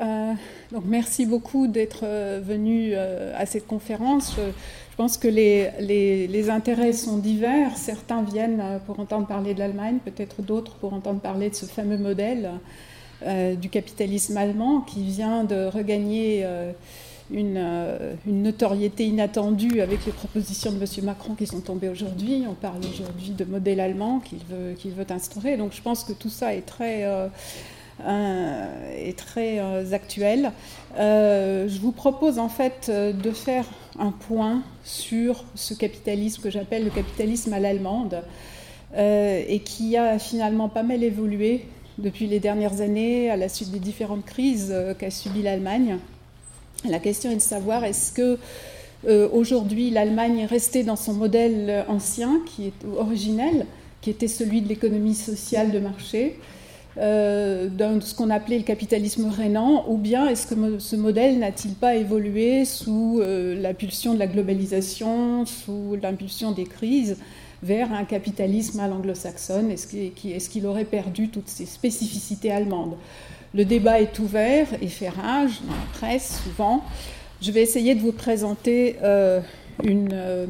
Euh, donc merci beaucoup d'être euh, venu euh, à cette conférence. Je, pense que les, les, intérêts sont divers. Certains viennent pour entendre parler de l'Allemagne, peut-être d'autres pour entendre parler de ce fameux modèle du capitalisme allemand qui vient de regagner une, une, notoriété inattendue avec les propositions de M. Macron qui sont tombées aujourd'hui. On parle aujourd'hui de modèle allemand qu'il veut, qu'il veut instaurer. Donc je pense que tout ça est très est très euh, actuel. Euh, je vous propose en fait de faire un point sur ce capitalisme que j'appelle le capitalisme à l'allemande et qui a finalement pas mal évolué depuis les dernières années à la suite des différentes crises qu'a subies l'Allemagne. La question est de savoir est-ce que aujourd'hui l'Allemagne est restée dans son modèle ancien, qui est originel, qui était celui de l'économie sociale de marché, euh, de ce qu'on appelait le capitalisme rénan, ou bien est-ce que ce modèle n'a-t-il pas évolué sous euh, l'impulsion de la globalisation, sous l'impulsion des crises, vers un capitalisme à l'anglo-saxonne? Est-ce qu'il aurait perdu toutes ses spécificités allemandes? Le débat est ouvert et fait rage dans la presse souvent. Je vais essayer de vous présenter euh, une,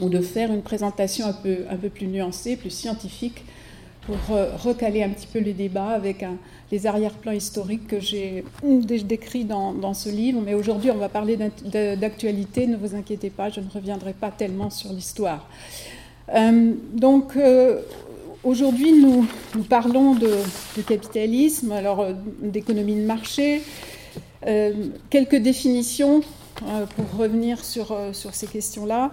ou de faire une présentation un peu plus nuancée, plus scientifique pour recaler un petit peu les débats avec les arrière-plans historiques que j'ai décrits dans, ce livre. Mais aujourd'hui, on va parler d'actualité. Ne vous inquiétez pas, je ne reviendrai pas tellement sur l'histoire. Euh, donc, euh, aujourd'hui, nous, parlons de, capitalisme, alors euh, d'économie de marché. quelques définitions pour revenir sur ces questions-là.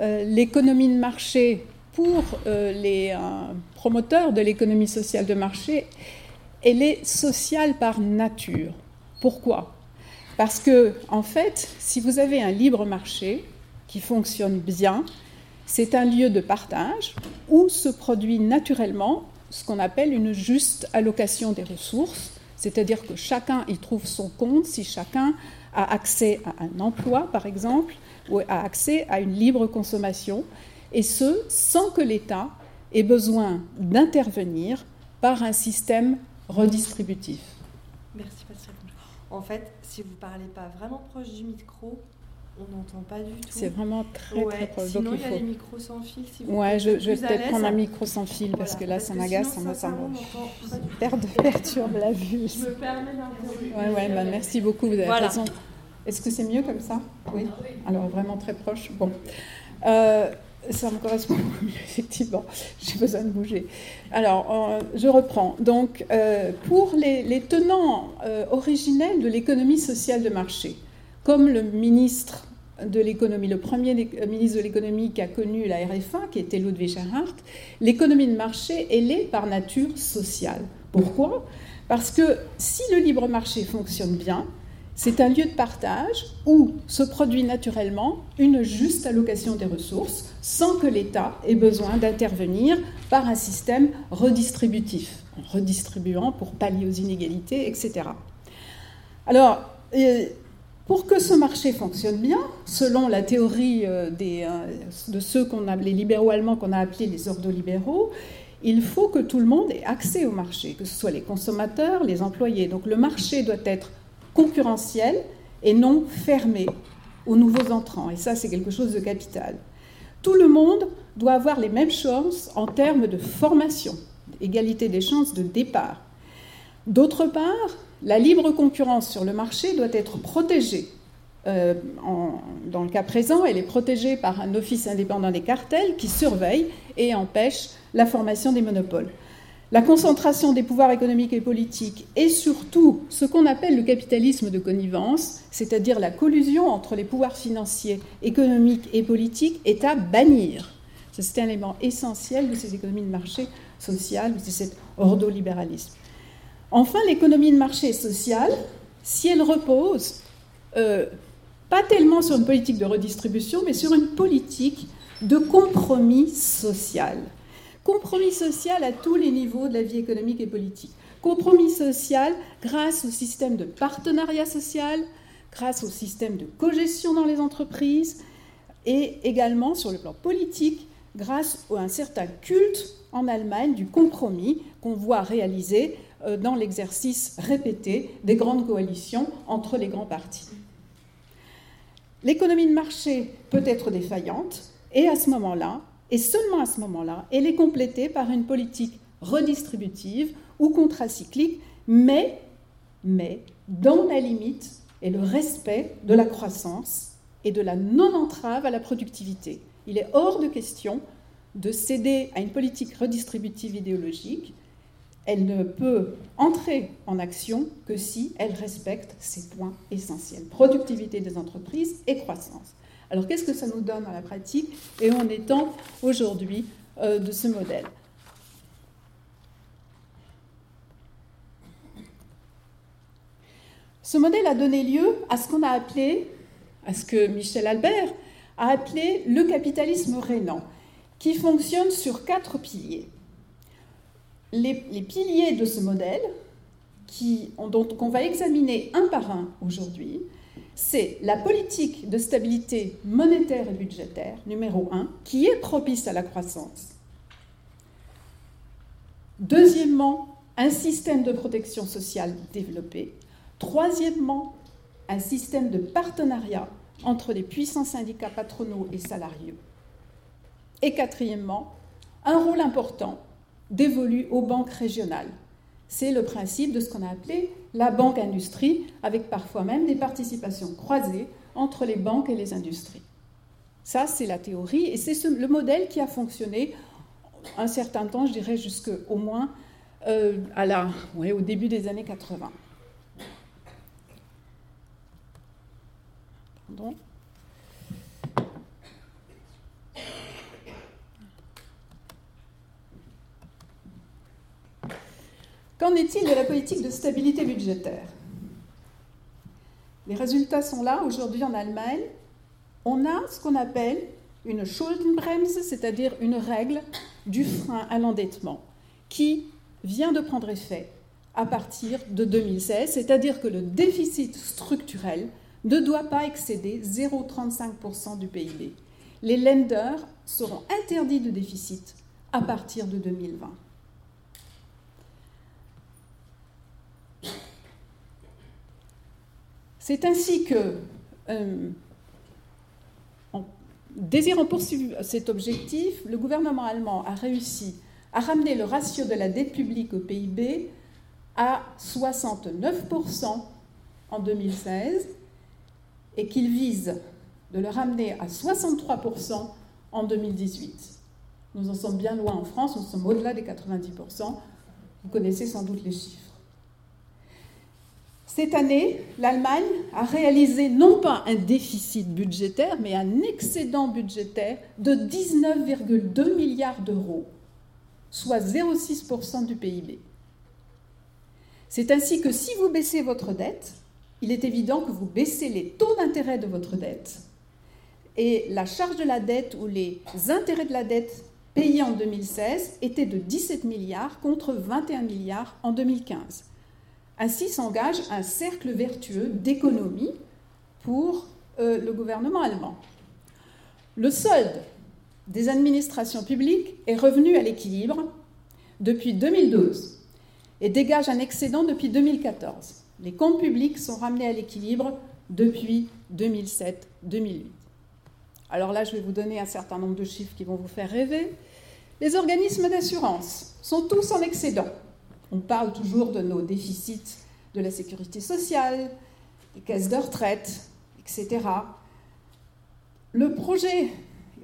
L'économie de marché, pour les promoteur de l'économie sociale de marché, elle est sociale par nature. Pourquoi? Parce que, en fait, si vous avez un libre marché qui fonctionne bien, c'est un lieu de partage où se produit naturellement ce qu'on appelle une juste allocation des ressources, c'est-à-dire que chacun y trouve son compte si chacun a accès à un emploi, par exemple, ou a accès à une libre consommation, et ce, sans que l'État ait besoin d'intervenir par un système redistributif. Merci Pascal. En fait, si vous ne parlez pas vraiment proche du micro, on n'entend pas du tout. C'est vraiment très très proche. Sinon, il y a les micros sans fil. Si vous ouais, je, je vais peut-être prendre un micro sans fil parce que là, ça m'agace, ça me semble. Perdre, perturbe la vue. Je me permets. Ouais, ouais, bah, merci beaucoup. Vous avez raison. Est-ce que c'est mieux comme ça? Oui. Alors vraiment très proche. Bon. Euh, ça me correspond mieux, effectivement. J'ai besoin de bouger. Alors, euh, je reprends. Donc, euh, pour les, tenants euh, originels de l'économie sociale de marché, comme le ministre de l'économie, le premier ministre de l'économie qui a connu la RFA, qui était Ludwig Erhard, l'économie de marché, elle est par nature sociale. Pourquoi? Parce que si le libre marché fonctionne bien, c'est un lieu de partage où se produit naturellement une juste allocation des ressources sans que l'État ait besoin d'intervenir par un système redistributif, en redistribuant pour pallier aux inégalités, etc. Alors, pour que ce marché fonctionne bien, selon la théorie euh, des, euh, de ceux qu'on a, les libéraux allemands qu'on a appelés les ordolibéraux, il faut que tout le monde ait accès au marché, que ce soit les consommateurs, les employés. Donc le marché doit être concurrentiel et non fermé aux nouveaux entrants. Et ça, c'est quelque chose de capital. Tout le monde doit avoir les mêmes chances en termes de formation, égalité des chances de départ. D'autre part, la libre concurrence sur le marché doit être protégée. Euh, dans le cas présent, elle est protégée par un office indépendant des cartels qui surveille et empêche la formation des monopoles la concentration des pouvoirs économiques et politiques et surtout ce qu'on appelle le capitalisme de connivence, c'est-à-dire la collusion entre les pouvoirs financiers, économiques et politiques, est à bannir. C'est un élément essentiel de ces économies de marché sociales, de cet ordolibéralisme. Enfin, l'économie de marché sociale, si elle repose euh, pas tellement sur une politique de redistribution, mais sur une politique de compromis social. Compromis social à tous les niveaux de la vie économique et politique. Compromis social grâce au système de partenariat social, grâce au système de cogestion dans les entreprises et également sur le plan politique grâce à un certain culte en Allemagne du compromis qu'on voit réaliser euh, dans l'exercice répété des grandes coalitions entre les grands partis. L'économie de marché peut être défaillante, et à ce moment-là, et seulement à ce moment-là, elle est complétée par une politique redistributive ou contracyclique, mais, mais dans la limite et le respect de la croissance et de la non-entrave à la productivité. Il est hors de question de céder à une politique redistributive idéologique. Elle ne peut entrer en action que si elle respecte ces points essentiels productivité des entreprises et croissance. Alors qu'est-ce que ça nous donne dans la pratique et en étant aujourd'hui euh, de ce modèle? Ce modèle a donné lieu à ce qu'on a appelé, à ce que Michel Albert a appelé le capitalisme rénant, qui fonctionne sur quatre piliers. Les, piliers de ce modèle, qui, qu'on va examiner un par un aujourd'hui, c'est la politique de stabilité monétaire et budgétaire, numéro un, qui est propice à la croissance. Deuxièmement, un système de protection sociale développé. Troisièmement, un système de partenariat entre les puissants syndicats patronaux et salariés. Et quatrièmement, un rôle important dévolu aux banques régionales. C'est le principe de ce qu'on a appelé la banque industrie, avec parfois même des participations croisées entre les banques et les industries. Ça, c'est la théorie, et c'est le modèle qui a fonctionné un certain temps, je dirais jusqu'au moins euh, à la, au début des années 80. Qu'en est-il de la politique de stabilité budgétaire? Les résultats sont là. Aujourd'hui en Allemagne, on a ce qu'on appelle une Schuldenbremse, c'est-à-dire une règle du frein à l'endettement, qui vient de prendre effet à partir de 2016, c'est-à-dire que le déficit structurel ne doit pas excéder 0,35% du PIB. Les lenders seront interdits de déficit à partir de 2020. C'est ainsi que, euh, en désirant poursuivre cet objectif, le gouvernement allemand a réussi à ramener le ratio de la dette publique au PIB à 69% en 2016 et qu'il vise de le ramener à 63% en 2018. Nous en sommes bien loin en France, nous sommes au-delà des 90%. Vous connaissez sans doute les chiffres. Cette année, l'Allemagne a réalisé non pas un déficit budgétaire, mais un excédent budgétaire de 19,2 milliards d'euros, soit 0,6% du PIB. C'est ainsi que si vous baissez votre dette, il est évident que vous baissez les taux d'intérêt de votre dette. Et la charge de la dette ou les intérêts de la dette payés en 2016 étaient de 17 milliards contre 21 milliards en 2015. Ainsi s'engage un cercle vertueux d'économie pour euh, le gouvernement allemand. Le solde des administrations publiques est revenu à l'équilibre depuis 2012 et dégage un excédent depuis 2014. Les comptes publics sont ramenés à l'équilibre depuis 2007-2008. Alors là, je vais vous donner un certain nombre de chiffres qui vont vous faire rêver. Les organismes d'assurance sont tous en excédent. On parle toujours de nos déficits de la sécurité sociale, des caisses de retraite, etc. Le projet,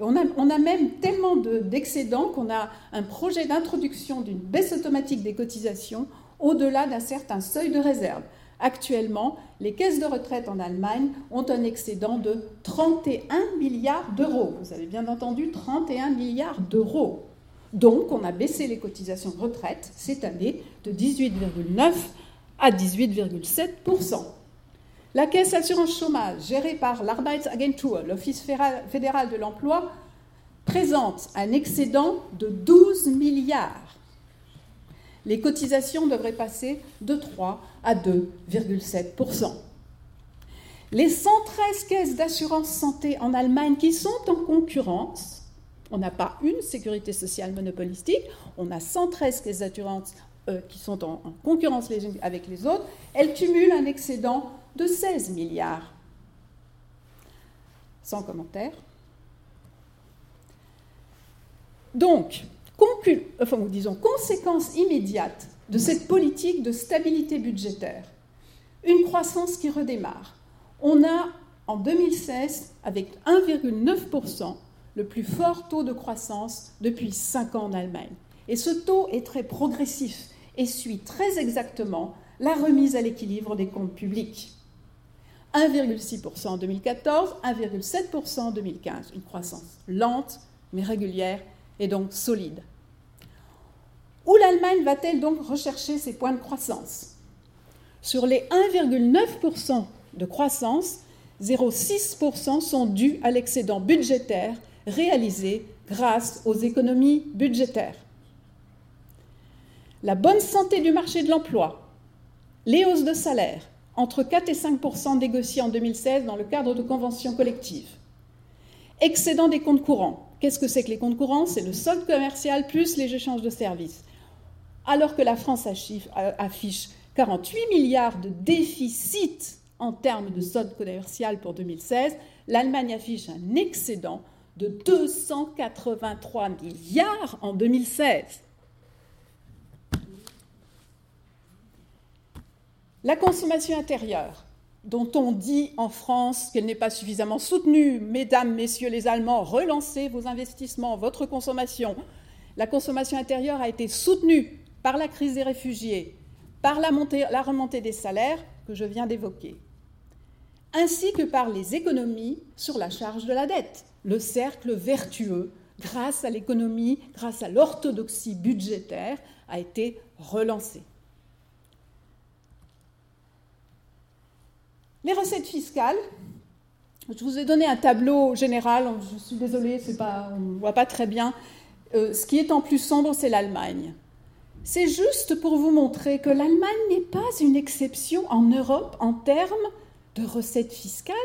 on a, même tellement d'excédents qu'on a un projet d'introduction d'une baisse automatique des cotisations au-delà d'un certain seuil de réserve. Actuellement, les caisses de retraite en Allemagne ont un excédent de 31 milliards d'euros. Vous avez bien entendu, 31 milliards d'euros. Donc, on a baissé les cotisations retraite cette année de 18,9 à 18,7%. La caisse assurance chômage, gérée par l'Arbeitsagentur, l'Office fédéral de l'emploi, présente un excédent de 12 milliards les cotisations devraient passer de 3 à 2,7%. Les 113 caisses d'assurance santé en Allemagne qui sont en concurrence, on n'a pas une sécurité sociale monopolistique, on a 113 caisses d'assurance euh, qui sont en, concurrence les unes avec les autres, elles cumulent un excédent de 16 milliards. Sans commentaire. Donc, disons, conséquence immédiate de cette politique de stabilité budgétaire, une croissance qui redémarre. On a en 2016, avec 1,9%, le plus fort taux de croissance depuis 5 ans en Allemagne. Et ce taux est très progressif et suit très exactement la remise à l'équilibre des comptes publics. 1,6% en 2014, 1,7% en 2015. Une croissance lente mais régulière et donc solide. Où l'Allemagne va-t-elle donc rechercher ses points de croissance? Sur les 1,9% de croissance, 0,6% sont dus à l'excédent budgétaire réalisé grâce aux économies budgétaires. La bonne santé du marché de l'emploi, les hausses de salaire, entre 4 et 5% négociées en 2016 dans le cadre de conventions collectives. Excédent des comptes courants. Qu'est-ce que c'est que les comptes courants? C'est le solde commercial plus les échanges de services. Alors que la France affiche 48 milliards de déficit en termes de solde commercial pour 2016, l'Allemagne affiche un excédent de 283 milliards en 2016. La consommation intérieure, dont on dit en France qu'elle n'est pas suffisamment soutenue, mesdames, messieurs les Allemands, relancez vos investissements, votre consommation. La consommation intérieure a été soutenue par la crise des réfugiés, par la, la remontée des salaires que je viens d'évoquer, ainsi que par les économies sur la charge de la dette, le cercle vertueux, grâce à l'économie, grâce à l'orthodoxie budgétaire, a été relancé. Les recettes fiscales, je vous ai donné un tableau général, je suis désolée, pas, on ne voit pas très bien. Euh, ce qui est en plus sombre, c'est l'Allemagne. C'est juste pour vous montrer que l'Allemagne n'est pas une exception en Europe en termes de recettes fiscales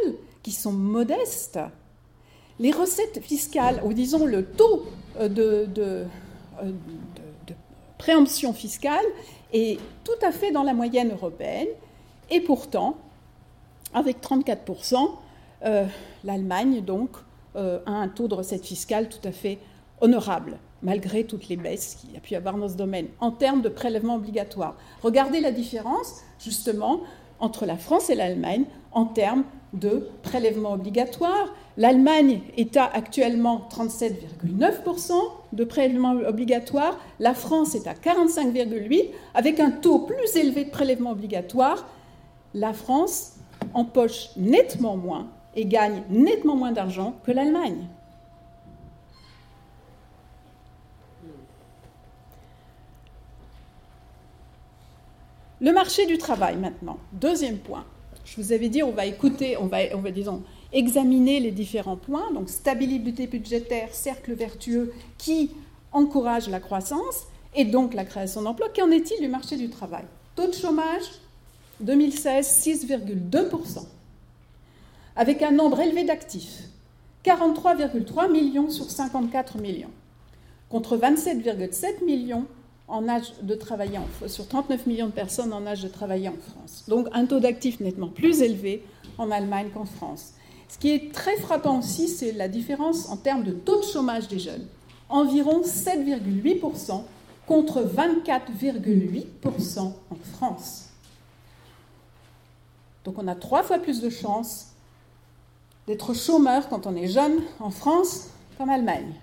qui sont modestes. Les recettes fiscales, ou disons le taux euh, de, euh, de, préemption fiscale, est tout à fait dans la moyenne européenne, et pourtant, avec 34%, euh, l'Allemagne, donc, a un taux de recette fiscale tout à fait honorable, malgré toutes les baisses qu'il y a pu y avoir dans ce domaine, en termes de prélèvements obligatoires. Regardez la différence, justement, entre la France et l'Allemagne en termes de prélèvements obligatoires. L'Allemagne est à actuellement 37,9% de prélèvements obligatoires, la France est à 45,8%, avec un taux plus élevé de prélèvements obligatoires. La France empoche nettement moins et gagne nettement moins d'argent que l'Allemagne. Le marché du travail maintenant, deuxième point. Je vous avais dit, on va écouter, on va, on va disons, examiner les différents points, donc stabilité budgétaire, cercle vertueux qui encourage la croissance et donc la création d'emplois. Qu'en est-il du marché du travail? Taux de chômage, 2016, 6,2%, avec un nombre élevé d'actifs, 43,3 millions sur 54 millions, contre 27,7 millions en âge de travailler en, sur 39 millions de personnes en âge de travailler en France. Donc un taux d'actifs nettement plus élevé en Allemagne qu'en France. Ce qui est très frappant aussi, c'est la différence en termes de taux de chômage des jeunes. Environ 7,8% contre 24,8% en France. Donc on a trois fois plus de chances d'être chômeur quand on est jeune en France qu'en Allemagne.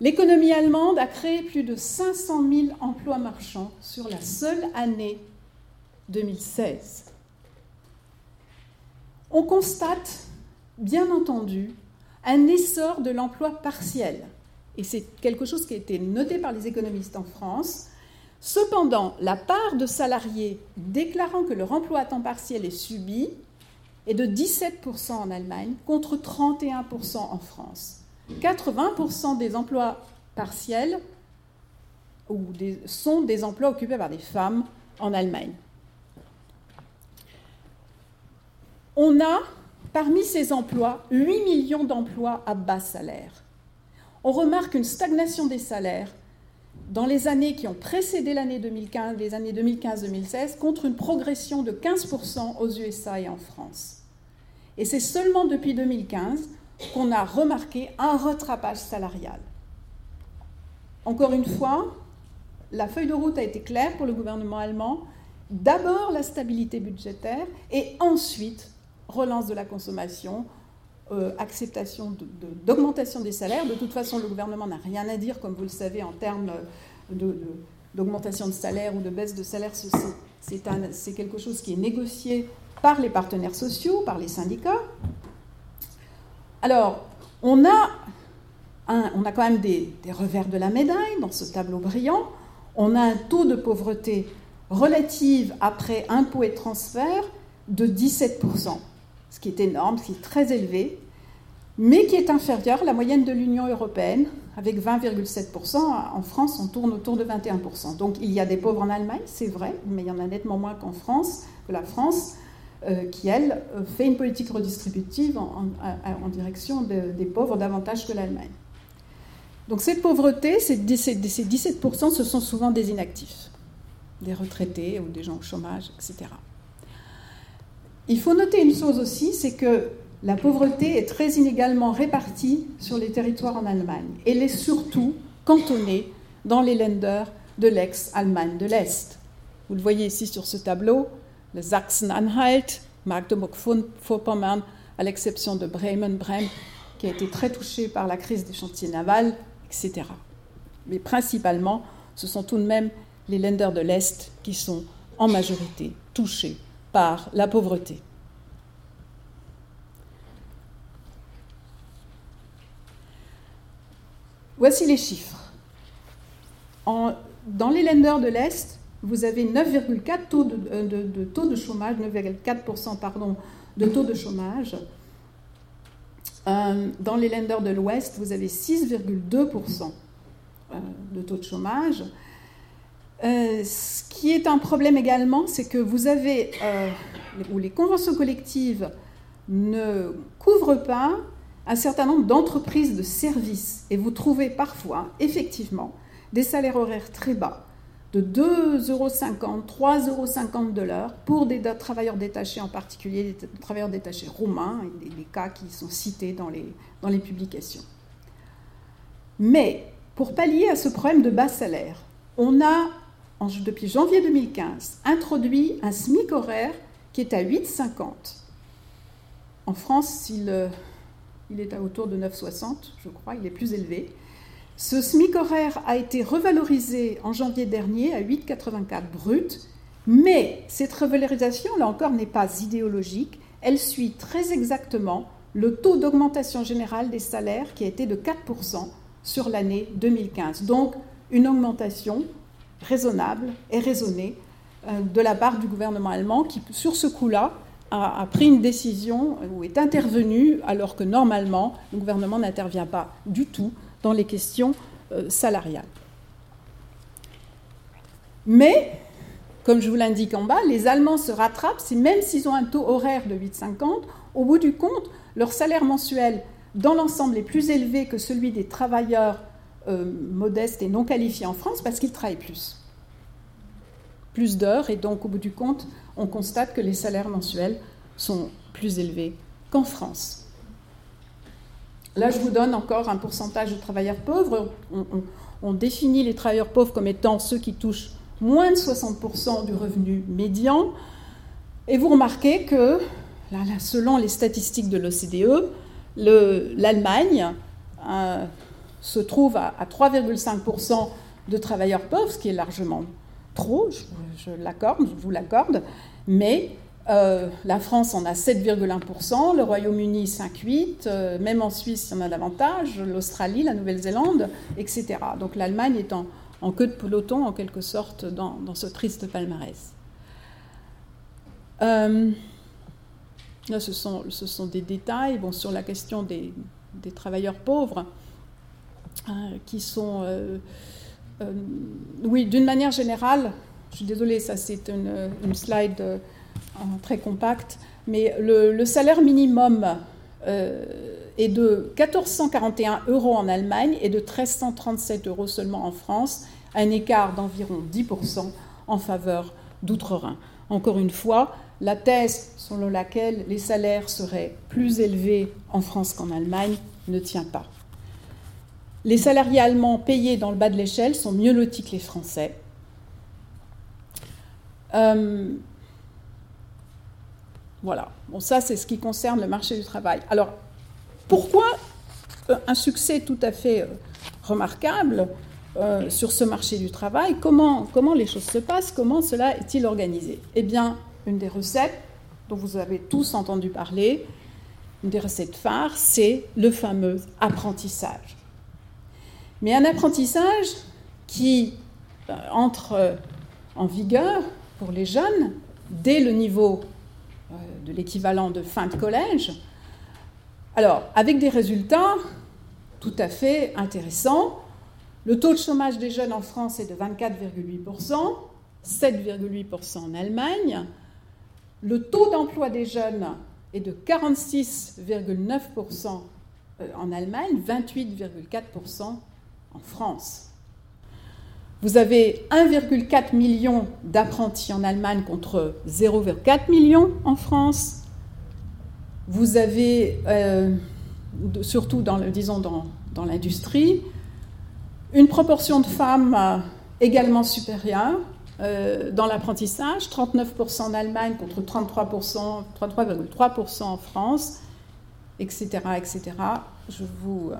L'économie allemande a créé plus de 500 000 emplois marchands sur la seule année 2016. On constate, bien entendu, un essor de l'emploi partiel. Et c'est quelque chose qui a été noté par les économistes en France. Cependant, la part de salariés déclarant que leur emploi à temps partiel est subi est de 17% en Allemagne contre 31% en France. 80% des emplois partiels sont des emplois occupés par des femmes en Allemagne. On a parmi ces emplois 8 millions d'emplois à bas salaire. On remarque une stagnation des salaires dans les années qui ont précédé l'année 2015, les années 2015-2016, contre une progression de 15% aux USA et en France. Et c'est seulement depuis 2015 qu'on a remarqué un rattrapage salarial. Encore une fois, la feuille de route a été claire pour le gouvernement allemand. D'abord la stabilité budgétaire et ensuite relance de la consommation, euh, acceptation d'augmentation des salaires. De toute façon, le gouvernement n'a rien à dire, comme vous le savez, en termes d'augmentation de, salaire ou de baisse de salaire. C'est quelque chose qui est négocié par les partenaires sociaux, par les syndicats. Alors, on a, on a quand même des, revers de la médaille dans ce tableau brillant. On a un taux de pauvreté relative après impôts et transferts de 17%, ce qui est énorme, ce qui est très élevé, mais qui est inférieur à la moyenne de l'Union européenne, avec 20,7%. En France, on tourne autour de 21%. Donc il y a des pauvres en Allemagne, c'est vrai, mais il y en a nettement moins qu'en France, que la France. Euh, qui, elle, fait une politique redistributive en, direction des pauvres davantage que l'Allemagne. Donc cette pauvreté, ces 17%, ce sont souvent des inactifs, des retraités ou des gens au chômage, etc. Il faut noter une chose aussi, c'est que la pauvreté est très inégalement répartie sur les territoires en Allemagne. Elle est surtout cantonnée dans les Länder de l'ex-Allemagne de l'Est. Vous le voyez ici sur ce tableau, le Sachsen-Anhalt, Magdeburg-Vorpommern, à l'exception de Bremen-Brem, qui a été très touché par la crise des chantiers navals, etc. Mais principalement, ce sont tout de même les lenders de l'Est qui sont en majorité touchés par la pauvreté. Voici les chiffres. dans les lenders de l'Est, vous avez 9,4 taux de, taux de chômage, 9,4% pardon, de taux de chômage. Euh, dans les lenders de l'Ouest, vous avez 6,2% euh, de taux de chômage. Euh, ce qui est un problème également, c'est que vous avez, où les conventions collectives ne couvrent pas un certain nombre d'entreprises de services. Et vous trouvez parfois, effectivement, des salaires horaires très bas de 2,50 euros, 3,50 euros de l'heure pour des travailleurs détachés, en particulier des travailleurs détachés roumains, et des, cas qui sont cités dans les, dans les publications. Mais pour pallier à ce problème de bas salaire, on a, depuis janvier 2015, introduit un SMIC horaire qui est à 8,50. En France, il, il est à autour de 9,60, je crois, il est plus élevé. Ce SMIC horaire a été revalorisé en janvier dernier à 8,84 brut, mais cette revalorisation, là encore, n'est pas idéologique. Elle suit très exactement le taux d'augmentation générale des salaires qui a été de 4% sur l'année 2015. Donc une augmentation raisonnable et raisonnée euh, de la part du gouvernement allemand qui, sur ce coup-là, a, pris une décision ou est intervenu alors que normalement le gouvernement n'intervient pas du tout dans les questions euh, salariales. Mais, comme je vous l'indique en bas, les Allemands se rattrapent, même s'ils ont un taux horaire de 8,50, au bout du compte, leur salaire mensuel dans l'ensemble est plus élevé que celui des travailleurs euh, modestes et non qualifiés en France parce qu'ils travaillent plus. Plus d'heures, et donc au bout du compte, on constate que les salaires mensuels sont plus élevés qu'en France. Là, je vous donne encore un pourcentage de travailleurs pauvres. On, définit les travailleurs pauvres comme étant ceux qui touchent moins de 60% du revenu médian. Et vous remarquez que, selon les statistiques de l'OCDE, l'Allemagne euh, se trouve à, 3,5% de travailleurs pauvres, ce qui est largement trop, je, l'accorde, je vous l'accorde, mais euh, la France en a 7,1%, le Royaume-Uni 5,8%, euh, même en Suisse il y en a davantage, l'Australie, la Nouvelle-Zélande, etc. Donc l'Allemagne est en, queue de peloton en quelque sorte dans, ce triste palmarès. Euh, là, ce sont, des détails bon, sur la question des, travailleurs pauvres qui sont... oui, d'une manière générale, je suis désolée, ça c'est une, slide très compact, mais le, salaire minimum euh, est de 1441 euros en Allemagne et de 1337 euros seulement en France, un écart d'environ 10% en faveur d'Outre-Rhin. Encore une fois, la thèse selon laquelle les salaires seraient plus élevés en France qu'en Allemagne ne tient pas. Les salariés allemands payés dans le bas de l'échelle sont mieux lotis que les Français. Euh, voilà. Bon, ça, c'est ce qui concerne le marché du travail. Alors, pourquoi euh, un succès tout à fait euh, remarquable sur ce marché du travail comment, comment les choses se passent Comment cela est-il organisé? Eh bien, une des recettes dont vous avez tous entendu parler, une des recettes phares, c'est le fameux apprentissage. Mais un apprentissage qui euh, entre euh, en vigueur pour les jeunes dès le niveau euh, de l'équivalent de fin de collège, alors avec des résultats tout à fait intéressants. Le taux de chômage des jeunes en France est de 24,8%, 7,8% en Allemagne. Le taux d'emploi des jeunes est de 46,9% en Allemagne, 28,4% en France. Vous avez 1,4 million d'apprentis en Allemagne contre 0,4 million en France. Vous avez, euh, surtout dans, disons l'industrie, une proportion de femmes euh, également supérieure euh, dans l'apprentissage, 39% en Allemagne contre 33%, 33,3% en France, etc., etc. Je vous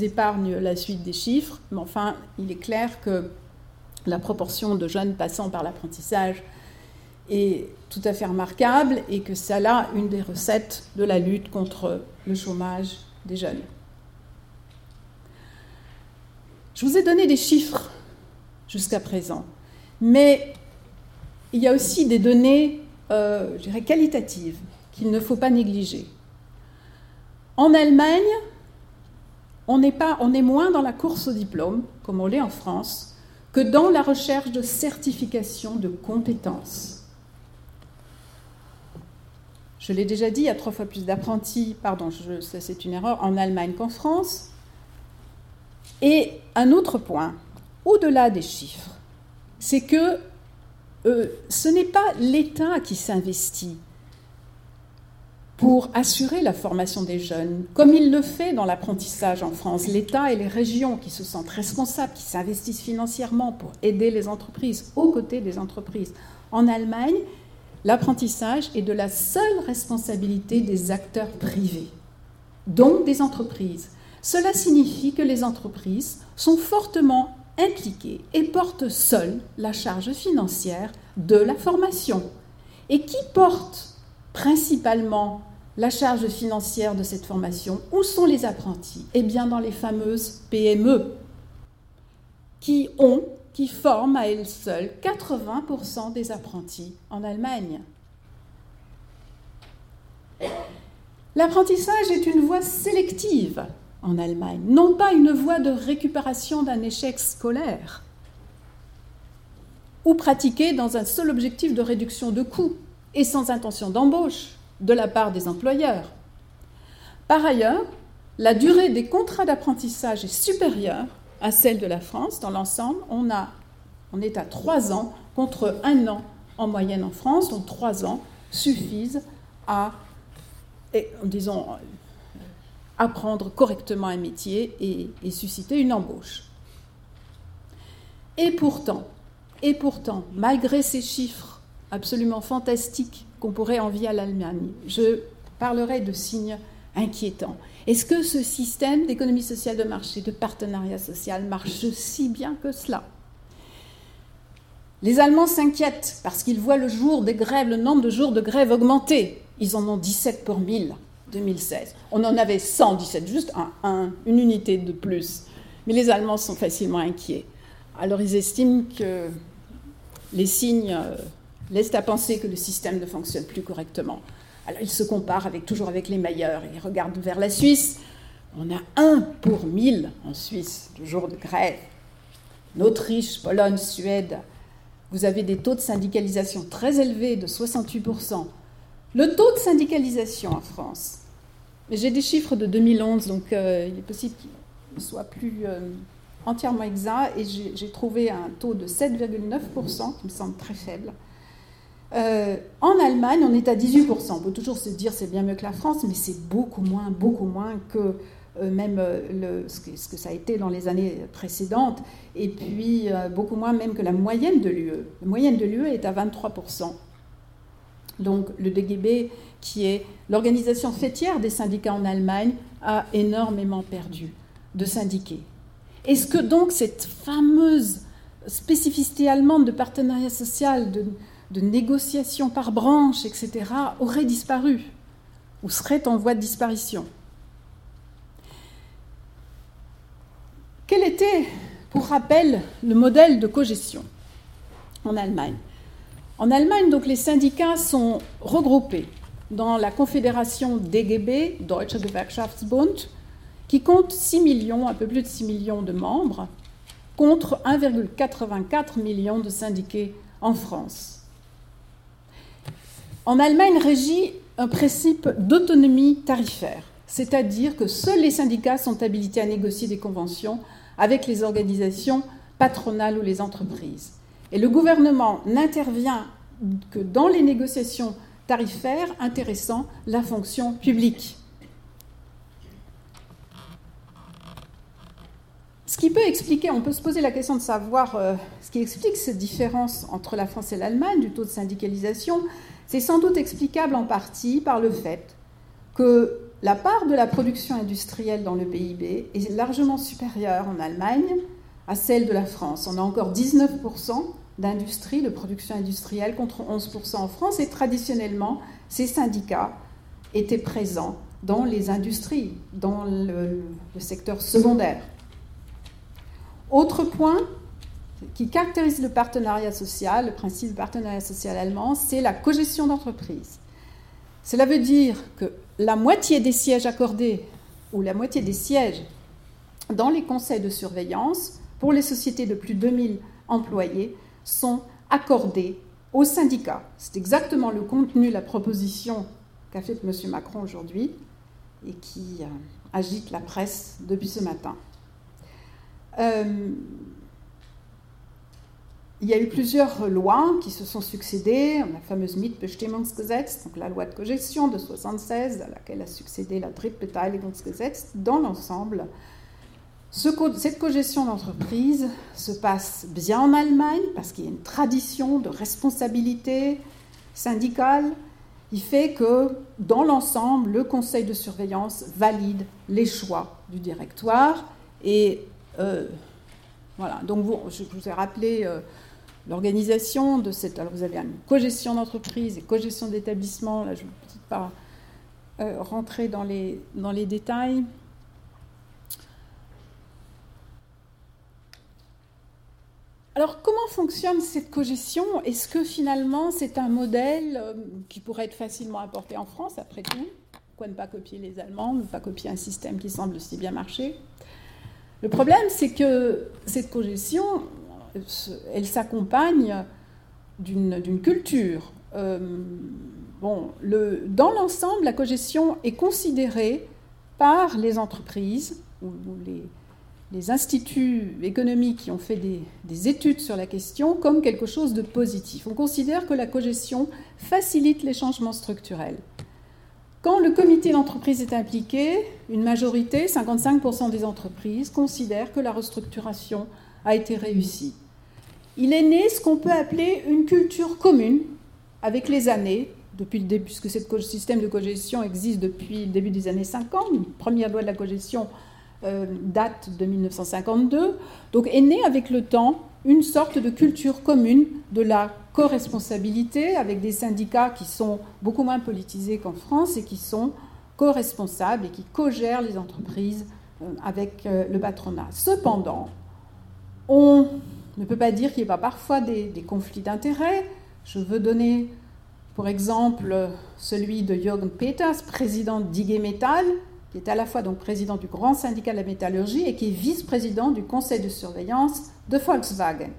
épargne la suite des chiffres, mais enfin, il est clair que la proportion de jeunes passant par l'apprentissage est tout à fait remarquable et que c'est là une des recettes de la lutte contre le chômage des jeunes. Je vous ai donné des chiffres jusqu'à présent, mais il y a aussi des données, euh, je dirais, qualitatives qu'il ne faut pas négliger. En Allemagne, on, est moins dans la course au diplôme, comme on l'est en France, que dans la recherche de certification de compétences. Je l'ai déjà dit, il y a trois fois plus d'apprentis, pardon, c'est une erreur, en Allemagne qu'en France. Et un autre point, au-delà des chiffres, c'est que euh, ce n'est pas l'État qui s'investit pour assurer la formation des jeunes, comme il le fait dans l'apprentissage en France. L'État et les régions qui se sentent responsables, qui s'investissent financièrement pour aider les entreprises, aux côtés des entreprises. En Allemagne, l'apprentissage est de la seule responsabilité des acteurs privés, donc des entreprises. Cela signifie que les entreprises sont fortement impliquées et portent seules la charge financière de la formation. Et qui porte principalement la charge financière de cette formation. Où sont les apprentis? Eh bien, dans les fameuses PME, qui ont, qui forment à elles seules 80% des apprentis en Allemagne. L'apprentissage est une voie sélective en Allemagne, non pas une voie de récupération d'un échec scolaire, ou pratiquée dans un seul objectif de réduction de coûts et sans intention d'embauche de la part des employeurs. Par ailleurs, la durée des contrats d'apprentissage est supérieure à celle de la France. Dans l'ensemble, on, est à trois ans contre un an en moyenne en France, donc trois ans suffisent à, disons, apprendre correctement un métier et, et susciter une embauche. Et pourtant, et pourtant, malgré ces chiffres absolument fantastique qu'on pourrait envier à l'Allemagne. Je parlerai de signes inquiétants. Est-ce que ce système d'économie sociale de marché, de partenariat social, marche si bien que cela? Les Allemands s'inquiètent parce qu'ils voient le jour des grèves, le nombre de jours de grève augmenter. Ils en ont 17 pour 1000 2016. On en avait 117, juste une unité de plus. Mais les Allemands sont facilement inquiets. Alors ils estiment que les signes euh, laisse à penser que le système ne fonctionne plus correctement. Alors il se compare avec, toujours avec les meilleurs. Il regarde vers la Suisse. On a un pour mille en Suisse de jours de grève. L'Autriche, Pologne, Suède, vous avez des taux de syndicalisation très élevés de 68%. Le taux de syndicalisation en France, mais j'ai des chiffres de 2011, donc euh, il est possible qu'il soit plus, euh, entièrement exact et j'ai trouvé un taux de 7,9% qui me semble très faible. Euh, en Allemagne, on est à 18%. On peut toujours se dire c'est bien mieux que la France, mais c'est beaucoup moins, beaucoup moins que euh, même que, ce, que, ça a été dans les années précédentes, et puis beaucoup moins même que la moyenne de l'UE. La moyenne de l'UE est à 23%. Donc le DGB, qui est l'organisation fêtière des syndicats en Allemagne, a énormément perdu de syndiqués. Est-ce que donc cette fameuse spécificité allemande de partenariat social, de, de négociation par branche, etc., aurait disparu ou serait en voie de disparition Quel était, pour rappel, le modèle de cogestion en Allemagne? En Allemagne, donc, les syndicats sont regroupés dans la confédération DGB, Deutscher Gewerkschaftsbund, qui compte 6 millions, un peu plus de 6 millions de membres, contre 1,84 million de syndiqués en France. En Allemagne régit un principe d'autonomie tarifaire, c'est-à-dire que seuls les syndicats sont habilités à négocier des conventions avec les organisations patronales ou les entreprises. Et le gouvernement n'intervient que dans les négociations tarifaires intéressant la fonction publique. Ce qui peut expliquer, on peut se poser la question de savoir euh, ce qui explique cette différence entre la France et l'Allemagne du taux de syndicalisation, c'est sans doute explicable en partie par le fait que la part de la production industrielle dans le PIB est largement supérieure en Allemagne à celle de la France. On a encore 19% d'industrie, de production industrielle, contre 11% en France, et traditionnellement, ces syndicats étaient présents dans les industries, dans le, secteur secondaire. Autre point qui caractérise le partenariat social, le principe du partenariat social allemand, c'est la cogestion d'entreprise. Cela veut dire que la moitié des sièges accordés ou la moitié des sièges dans les conseils de surveillance pour les sociétés de plus de 2000 employés sont accordés aux syndicats. C'est exactement le contenu la proposition qu'a faite M. Macron aujourd'hui et qui euh, agite la presse depuis ce matin. Euh, il y a eu plusieurs lois qui se sont succédées, la fameuse Mitbestimmungsgesetz, donc la loi de cogestion de 1976, à laquelle a succédé la Drittbeteiligungsgesetz. Dans l'ensemble, cette cogestion d'entreprise se passe bien en Allemagne parce qu'il y a une tradition de responsabilité syndicale. Il fait que, dans l'ensemble, le conseil de surveillance valide les choix du directoire et euh, voilà, donc je vous ai rappelé euh, l'organisation de cette. Alors vous avez une cogestion d'entreprise et cogestion d'établissement. Là, je ne vais pas euh, rentrer dans les, dans les détails. Alors comment fonctionne cette cogestion? Est-ce que finalement c'est un modèle qui pourrait être facilement importé en France après tout? Pourquoi ne pas copier les Allemands, ne pas copier un système qui semble si bien marcher? Le problème, c'est que cette cogestion, elle s'accompagne d'une culture. Euh, dans l'ensemble, la cogestion est considérée par les entreprises ou, les, les, instituts économiques qui ont fait des, des, études sur la question comme quelque chose de positif. On considère que la cogestion facilite les changements structurels. Quand le comité d'entreprise est impliqué, une majorité, 55% des entreprises, considèrent que la restructuration a été réussie. Il est né ce qu'on peut appeler une culture commune avec les années, depuis le début, puisque ce système de cogestion existe depuis le début des années 50. Une première loi de la cogestion euh, date de 1952. Donc est né avec le temps une sorte de culture commune de la co-responsabilité avec des syndicats qui sont beaucoup moins politisés qu'en France et qui sont co-responsables et qui co-gèrent les entreprises euh, avec euh, le patronat. Cependant, on ne peut pas dire qu'il n'y a pas parfois des, conflits d'intérêts. Je veux donner, pour exemple, celui de Jürgen Peters, président d'IG Metall, qui est à la fois donc président du grand syndicat de la métallurgie et qui est vice-président du conseil de surveillance de Volkswagen.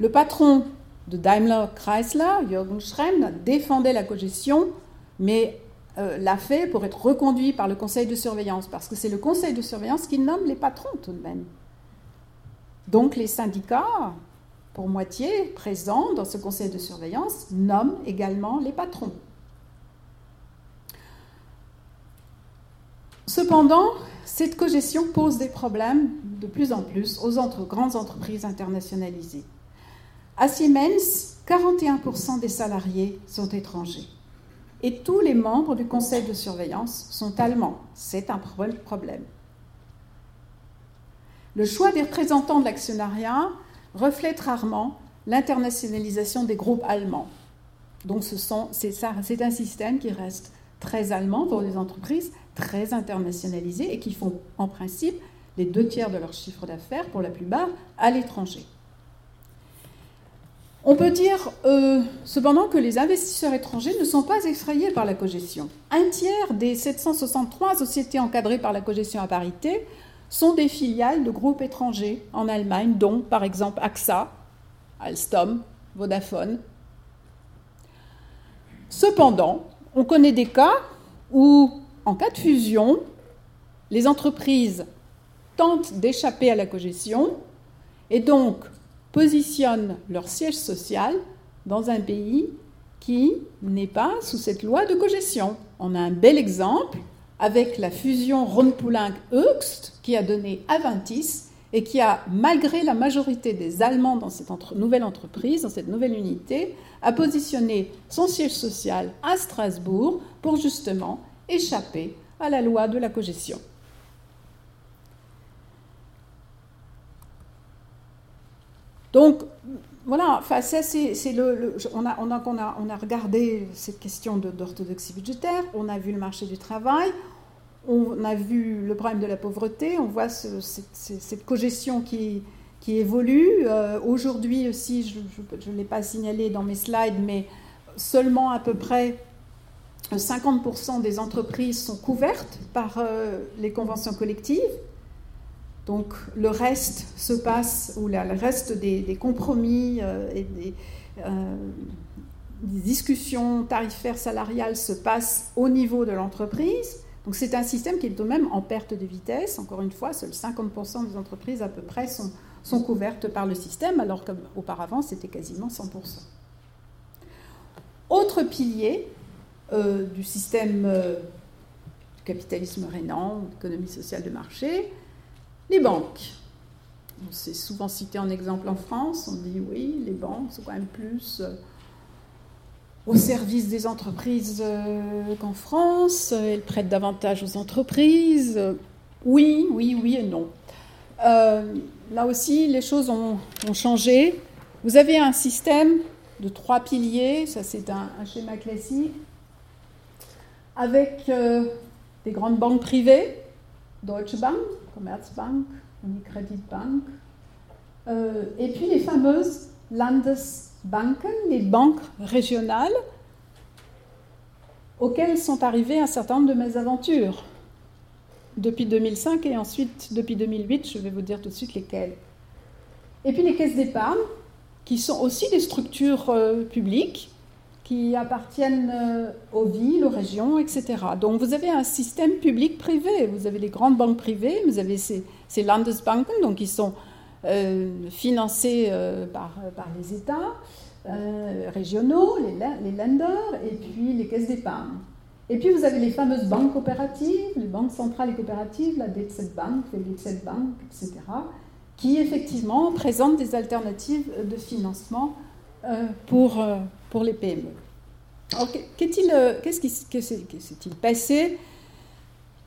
Le patron de Daimler Chrysler, Jürgen Schrem, défendait la cogestion, mais euh, l'a fait pour être reconduit par le conseil de surveillance, parce que c'est le conseil de surveillance qui nomme les patrons tout de même. Donc les syndicats, pour moitié présents dans ce conseil de surveillance, nomment également les patrons. Cependant, cette cogestion pose des problèmes de plus en plus aux grandes entreprises internationalisées. À Siemens, 41% des salariés sont étrangers. Et tous les membres du conseil de surveillance sont allemands. C'est un problème. Le choix des représentants de l'actionnariat reflète rarement l'internationalisation des groupes allemands. Donc c'est un système qui reste très allemand pour les entreprises, très internationalisées et qui font en principe les deux tiers de leur chiffre d'affaires, pour la plupart, à l'étranger. On peut dire euh, cependant que les investisseurs étrangers ne sont pas effrayés par la cogestion. Un tiers des 763 sociétés encadrées par la cogestion à parité sont des filiales de groupes étrangers en Allemagne, dont par exemple AXA, Alstom, Vodafone. Cependant, on connaît des cas où, en cas de fusion, les entreprises tentent d'échapper à la cogestion et donc positionnent leur siège social dans un pays qui n'est pas sous cette loi de cogestion. On a un bel exemple avec la fusion Rhône-Poulenc-Euxt qui a donné Aventis et qui a, malgré la majorité des Allemands dans cette nouvelle entreprise, dans cette nouvelle unité, a positionné son siège social à Strasbourg pour justement échapper à la loi de la cogestion. Donc, voilà, enfin, ça, c'est, le, on, a, regardé cette question d'orthodoxie budgétaire, on a vu le marché du travail, on a vu le problème de la pauvreté, on voit cette, cogestion qui, qui évolue. Euh, aujourd'hui aussi, je ne l'ai pas signalé dans mes slides, mais seulement à peu près 50% des entreprises sont couvertes par euh, les conventions collectives. Donc le reste se passe, ou le reste des, compromis euh, et euh, des, discussions tarifaires salariales se passent au niveau de l'entreprise. Donc c'est un système qui est tout de même en perte de vitesse. Encore une fois, seuls 50% des entreprises à peu près sont, sont couvertes par le système, alors qu'auparavant c'était quasiment 100%. Autre pilier euh, du système du capitalisme rénant, d'économie sociale de marché, les banques. C'est souvent cité en exemple en France. On dit oui, les banques sont quand même plus euh, au service des entreprises euh, qu'en France. Elles prêtent davantage aux entreprises. Oui, oui, oui et non. Euh, là aussi, les choses ont, changé. Vous avez un système de trois piliers, ça c'est un, schéma classique, avec des grandes banques privées, Deutsche Bank, Commerzbank, Unicreditbank, euh, et puis les fameuses Landesbanken, les banques régionales, auxquelles sont arrivées un certain nombre de mésaventures depuis 2005 et ensuite depuis 2008, je vais vous dire tout de suite lesquelles. Et puis les caisses d'épargne, qui sont aussi des structures euh, publiques qui appartiennent euh, aux villes, aux régions, etc. Donc vous avez un système public-privé. Vous avez les grandes banques privées, vous avez ces, ces Landesbanken, donc qui sont euh, financés euh, par, par, les États régionaux, les, les lenders, et puis les caisses d'épargne. Et puis vous avez les fameuses banques coopératives, les banques centrales et coopératives, la DZ Bank, les DZ Bank, etc., qui effectivement présentent des alternatives de financement pour, pour les PME. Euh, qu'est-ce qui s'est-il passé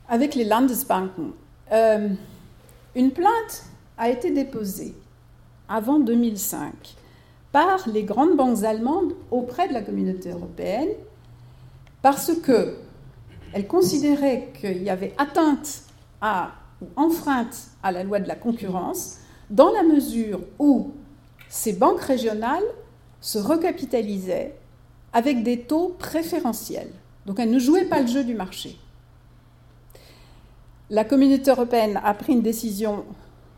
avec les Landesbanken? Euh, Une plainte a été déposée avant 2005 par les grandes banques allemandes auprès de la communauté européenne parce que elles considéraient qu'il y avait atteinte à, ou enfreinte à la loi de la concurrence dans la mesure où ces banques régionales se recapitalisaient avec des taux préférentiels. Donc elle ne jouait pas le jeu du marché. La communauté européenne a pris une décision,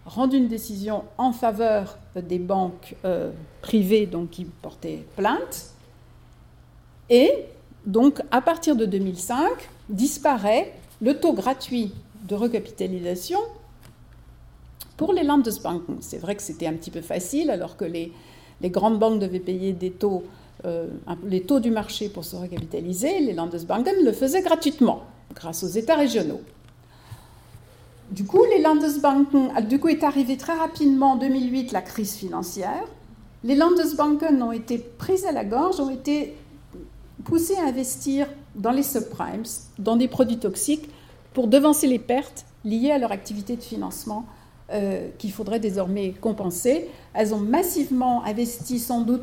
rendu une décision en faveur des banques euh, privées donc, qui portaient plainte. Et donc à partir de 2005, disparaît le taux gratuit de recapitalisation Pour les Landesbanken, c'est vrai que c'était un petit peu facile, alors que les, les grandes banques devaient payer taux, euh, les taux du marché pour se recapitaliser. Les Landesbanken le faisaient gratuitement, grâce aux États régionaux. Du coup, les Landesbanken, du coup, est arrivée très rapidement en 2008 la crise financière. Les Landesbanken ont été prises à la gorge, ont été poussées à investir dans les subprimes, dans des produits toxiques, pour devancer les pertes liées à leur activité de financement euh, qu'il faudrait désormais compenser. Elles ont massivement investi, sans doute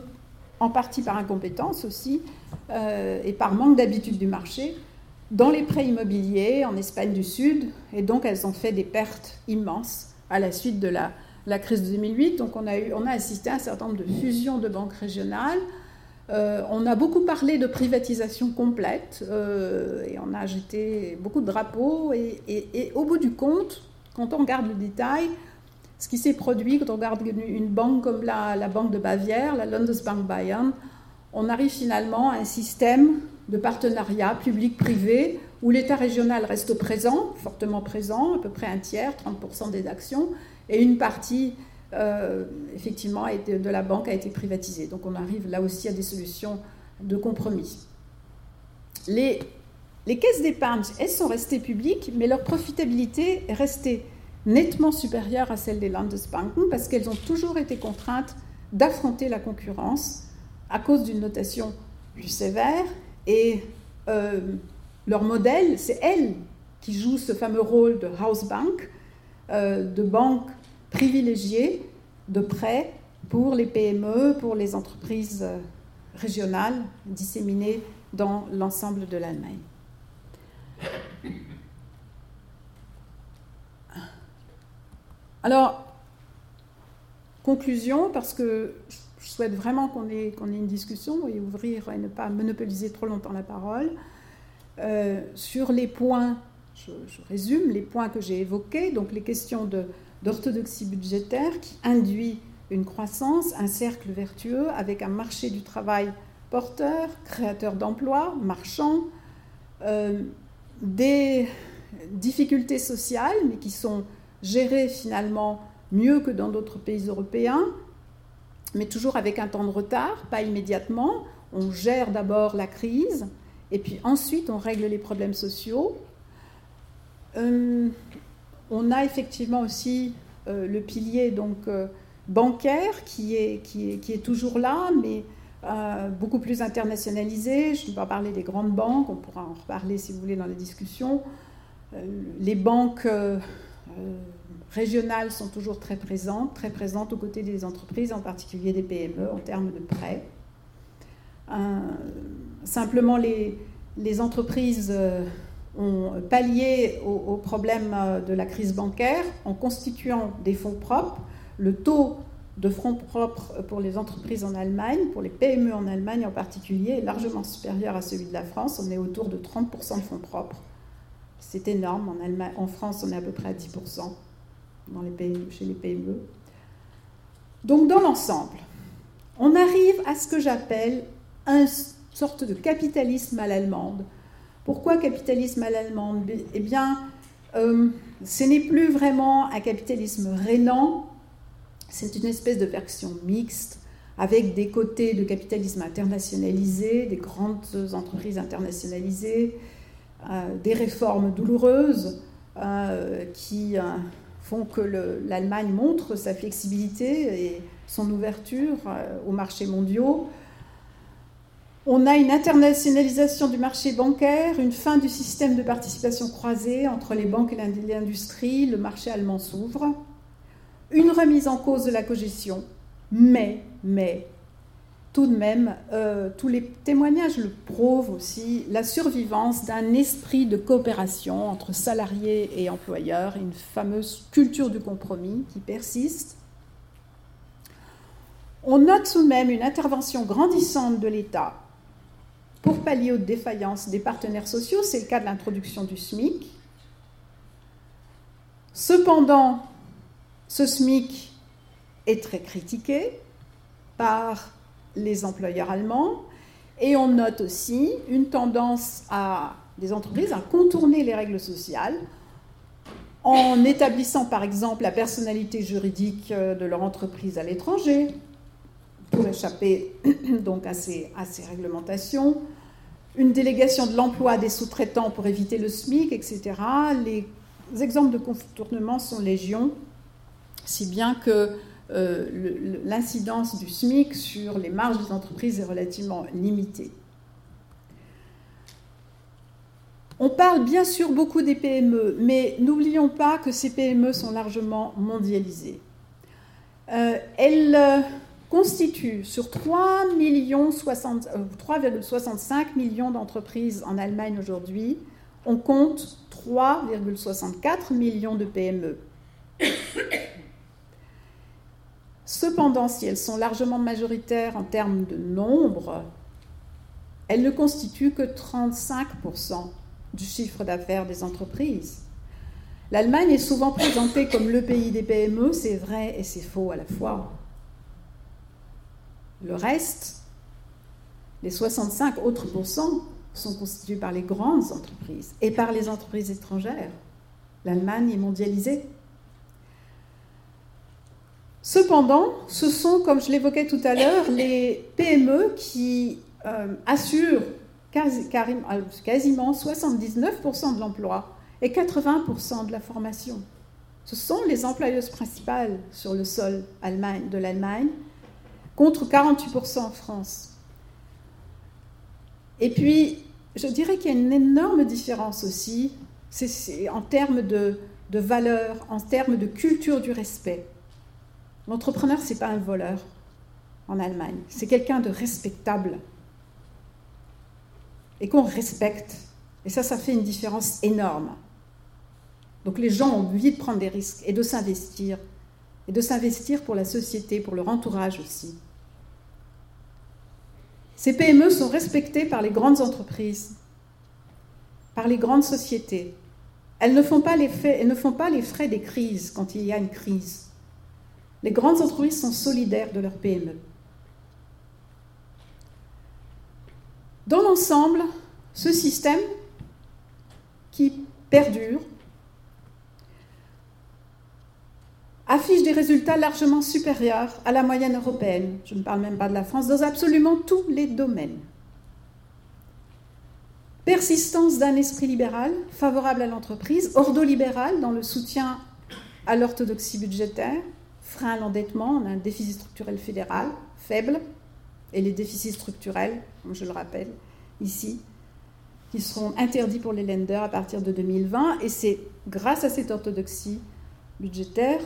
en partie par incompétence aussi, euh, et par manque d'habitude du marché, dans les prêts immobiliers en Espagne du Sud, et donc elles ont fait des pertes immenses à la suite de la, crise de 2008. Donc on a, eu, on a assisté à un certain nombre de fusions de banques régionales. Euh, on a beaucoup parlé de privatisation complète et on a jeté beaucoup de drapeaux. Et, au bout du compte, quand on regarde le détail, ce qui s'est produit, quand on regarde une, banque comme la, Banque de Bavière, la Landesbank Bayern, on arrive finalement à un système de partenariat public-privé où l'État régional reste présent, fortement présent, à peu près un tiers, 30% des actions, et une partie, euh, effectivement, de la banque a été privatisée. Donc on arrive là aussi à des solutions de compromis. Les, les caisses d'épargne, elles sont restées publiques, mais leur profitabilité est restée nettement supérieure à celle des Landesbanken parce qu'elles ont toujours été contraintes d'affronter la concurrence à cause d'une notation plus sévère et euh, leur modèle, c'est elles qui jouent ce fameux rôle de house bank, euh, de banque privilégiée de prêt pour les PME, pour les entreprises euh, régionales disséminées dans l'ensemble de l'Allemagne. Alors, conclusion, parce que je souhaite vraiment qu'on ait, ait, une discussion et ouvrir et ne pas monopoliser trop longtemps la parole. Euh, sur les points, je, résume les points que j'ai évoqués, donc les questions d'orthodoxie budgétaire qui induit une croissance, un cercle vertueux avec un marché du travail porteur, créateur d'emplois, marchand, euh, des difficultés sociales, mais qui sont gérées finalement mieux que dans d'autres pays européens, mais toujours avec un temps de retard, pas immédiatement. On gère d'abord la crise, et puis ensuite on règle les problèmes sociaux. Euh, on a effectivement aussi euh, le pilier euh, bancaire qui est, toujours là, mais beaucoup plus internationalisé. Je ne vais pas parler des grandes banques, on pourra en reparler si vous voulez dans les discussions. les banques régionales sont toujours très présentes, très présentes aux côtés des entreprises, en particulier des PME, en termes de prêts. Euh, simplement, les, entreprises euh, ont pallié au, au, problème euh, de la crise bancaire en constituant des fonds propres. Le taux de fonds propres pour les entreprises en Allemagne, pour les PME en Allemagne en particulier, est largement supérieur à celui de la France. On est autour de 30% de fonds propres. C'est énorme. En, France, on est à peu près à 10% dans les PME, chez les PME. Donc dans l'ensemble, on arrive à ce que j'appelle une sorte de capitalisme à l'allemande. Pourquoi capitalisme à l'allemande? Eh bien, euh, ce n'est plus vraiment un capitalisme rénant, c'est une espèce de version mixte avec des côtés de capitalisme internationalisé, des grandes entreprises internationalisées, euh, des réformes douloureuses euh, qui font que l'Allemagne montre sa flexibilité et son ouverture euh, aux marchés mondiaux. On a une internationalisation du marché bancaire, une fin du système de participation croisée entre les banques et l'industrie, le marché allemand s'ouvre, une remise en cause de la cogestion, mais, mais, tout de même, euh, tous les témoignages le prouvent aussi, la survivance d'un esprit de coopération entre salariés et employeurs, une fameuse culture du compromis qui persiste. On note tout de même une intervention grandissante de l'État pour pallier aux défaillances des partenaires sociaux, c'est le cas de l'introduction du SMIC. Cependant, ce SMIC est très critiqué par les employeurs allemands. Et on note aussi une tendance à des entreprises à contourner les règles sociales en établissant par exemple la personnalité juridique euh, de leur entreprise à l'étranger, pour échapper donc à ces, à ces réglementations, une délégation de l'emploi des sous-traitants pour éviter le SMIC, etc. Les exemples de contournement sont légion, si bien que euh, l'incidence du SMIC sur les marges des entreprises est relativement limitée. On parle bien sûr beaucoup des PME, mais n'oublions pas que ces PME sont largement mondialisées. Euh, elles euh, constituent sur 3,65 millions, 3,65 millions d'entreprises en Allemagne aujourd'hui, on compte 3,64 millions de PME. Cependant, si elles sont largement majoritaires en termes de nombre, elles ne constituent que 35% du chiffre d'affaires des entreprises. L'Allemagne est souvent présentée comme le pays des PME, c'est vrai et c'est faux à la fois. Le reste, les 65 autres pourcents, sont constitués par les grandes entreprises et par les entreprises étrangères. L'Allemagne est mondialisée. Cependant, ce sont, comme je l'évoquais tout à l'heure, les PME qui euh, assurent euh, quasiment 79% de l'emploi et 80% de la formation. Ce sont les employeuses principales sur le sol de l'Allemagne, contre 48% en France. Et puis, je dirais qu'il y a une énorme différence aussi en termes de, de valeur, en termes de culture du respect. L'entrepreneur, ce n'est pas un voleur en Allemagne, c'est quelqu'un de respectable et qu'on respecte. Et ça, ça fait une différence énorme. Donc les gens ont envie de prendre des risques et de s'investir. Et de s'investir pour la société, pour leur entourage aussi. Ces PME sont respectées par les grandes entreprises, par les grandes sociétés. Elles ne font pas les, elles ne font pas les frais des crises quand il y a une crise. Les grandes entreprises sont solidaires de leurs PME. Dans l'ensemble, ce système qui perdure affiche des résultats largement supérieurs à la moyenne européenne, je ne parle même pas de la France, dans absolument tous les domaines. Persistance d'un esprit libéral favorable à l'entreprise, ordolibéral dans le soutien à l'orthodoxie budgétaire, frein à l'endettement, on a un déficit structurel fédéral faible, et les déficits structurels, comme je le rappelle ici, qui seront interdits pour les lenders à partir de 2020. Et c'est grâce à cette orthodoxie budgétaire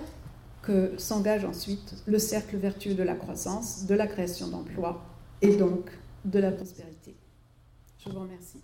que s'engage ensuite le cercle vertueux de la croissance, de la création d'emplois et donc de la prospérité. Je vous remercie.